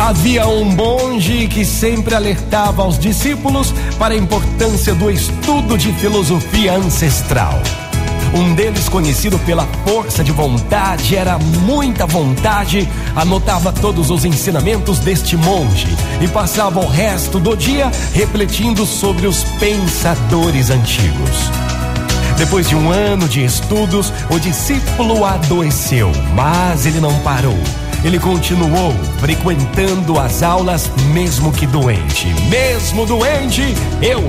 Havia um monge que sempre alertava aos discípulos para a importância do estudo de filosofia ancestral. Um deles, conhecido pela força de vontade, era muita vontade, anotava todos os ensinamentos deste monge e passava o resto do dia refletindo sobre os pensadores antigos. Depois de um ano de estudos, o discípulo adoeceu, mas ele não parou. Ele continuou frequentando as aulas, mesmo que doente. Mesmo doente, eu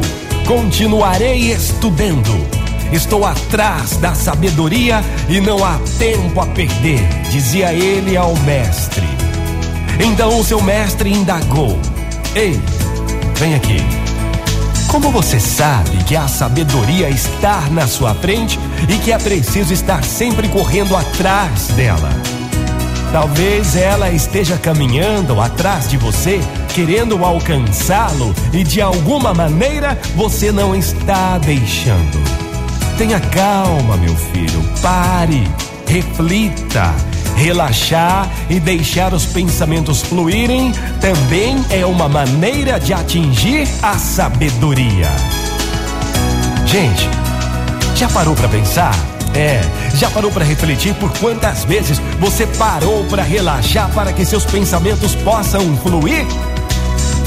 continuarei estudando. Estou atrás da sabedoria e não há tempo a perder, dizia ele ao mestre. Então o seu mestre indagou: Ei, vem aqui. Como você sabe que a sabedoria está na sua frente e que é preciso estar sempre correndo atrás dela? Talvez ela esteja caminhando atrás de você, querendo alcançá-lo e de alguma maneira você não está deixando. Tenha calma, meu filho. Pare, reflita. Relaxar e deixar os pensamentos fluírem também é uma maneira de atingir a sabedoria. Gente, já parou para pensar? É, já parou para refletir por quantas vezes você parou para relaxar para que seus pensamentos possam fluir?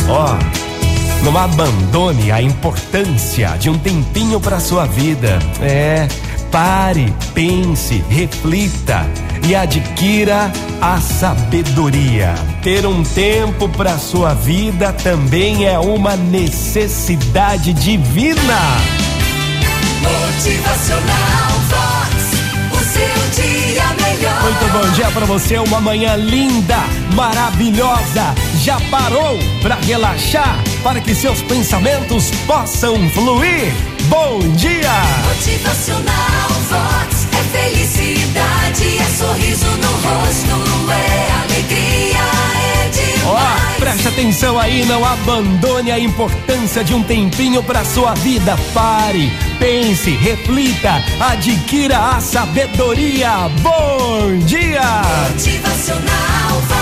Ó, oh, não abandone a importância de um tempinho para sua vida. É, pare, pense, reflita e adquira a sabedoria. Ter um tempo para sua vida também é uma necessidade divina. Motivacional Vox, o seu dia melhor. Muito bom dia para você, uma manhã linda, maravilhosa. Já parou para relaxar? para que seus pensamentos possam fluir. Bom dia! Motivacional atenção aí, não abandone a importância de um tempinho para sua vida. Pare, pense, reflita, adquira a sabedoria. Bom dia! Motivacional.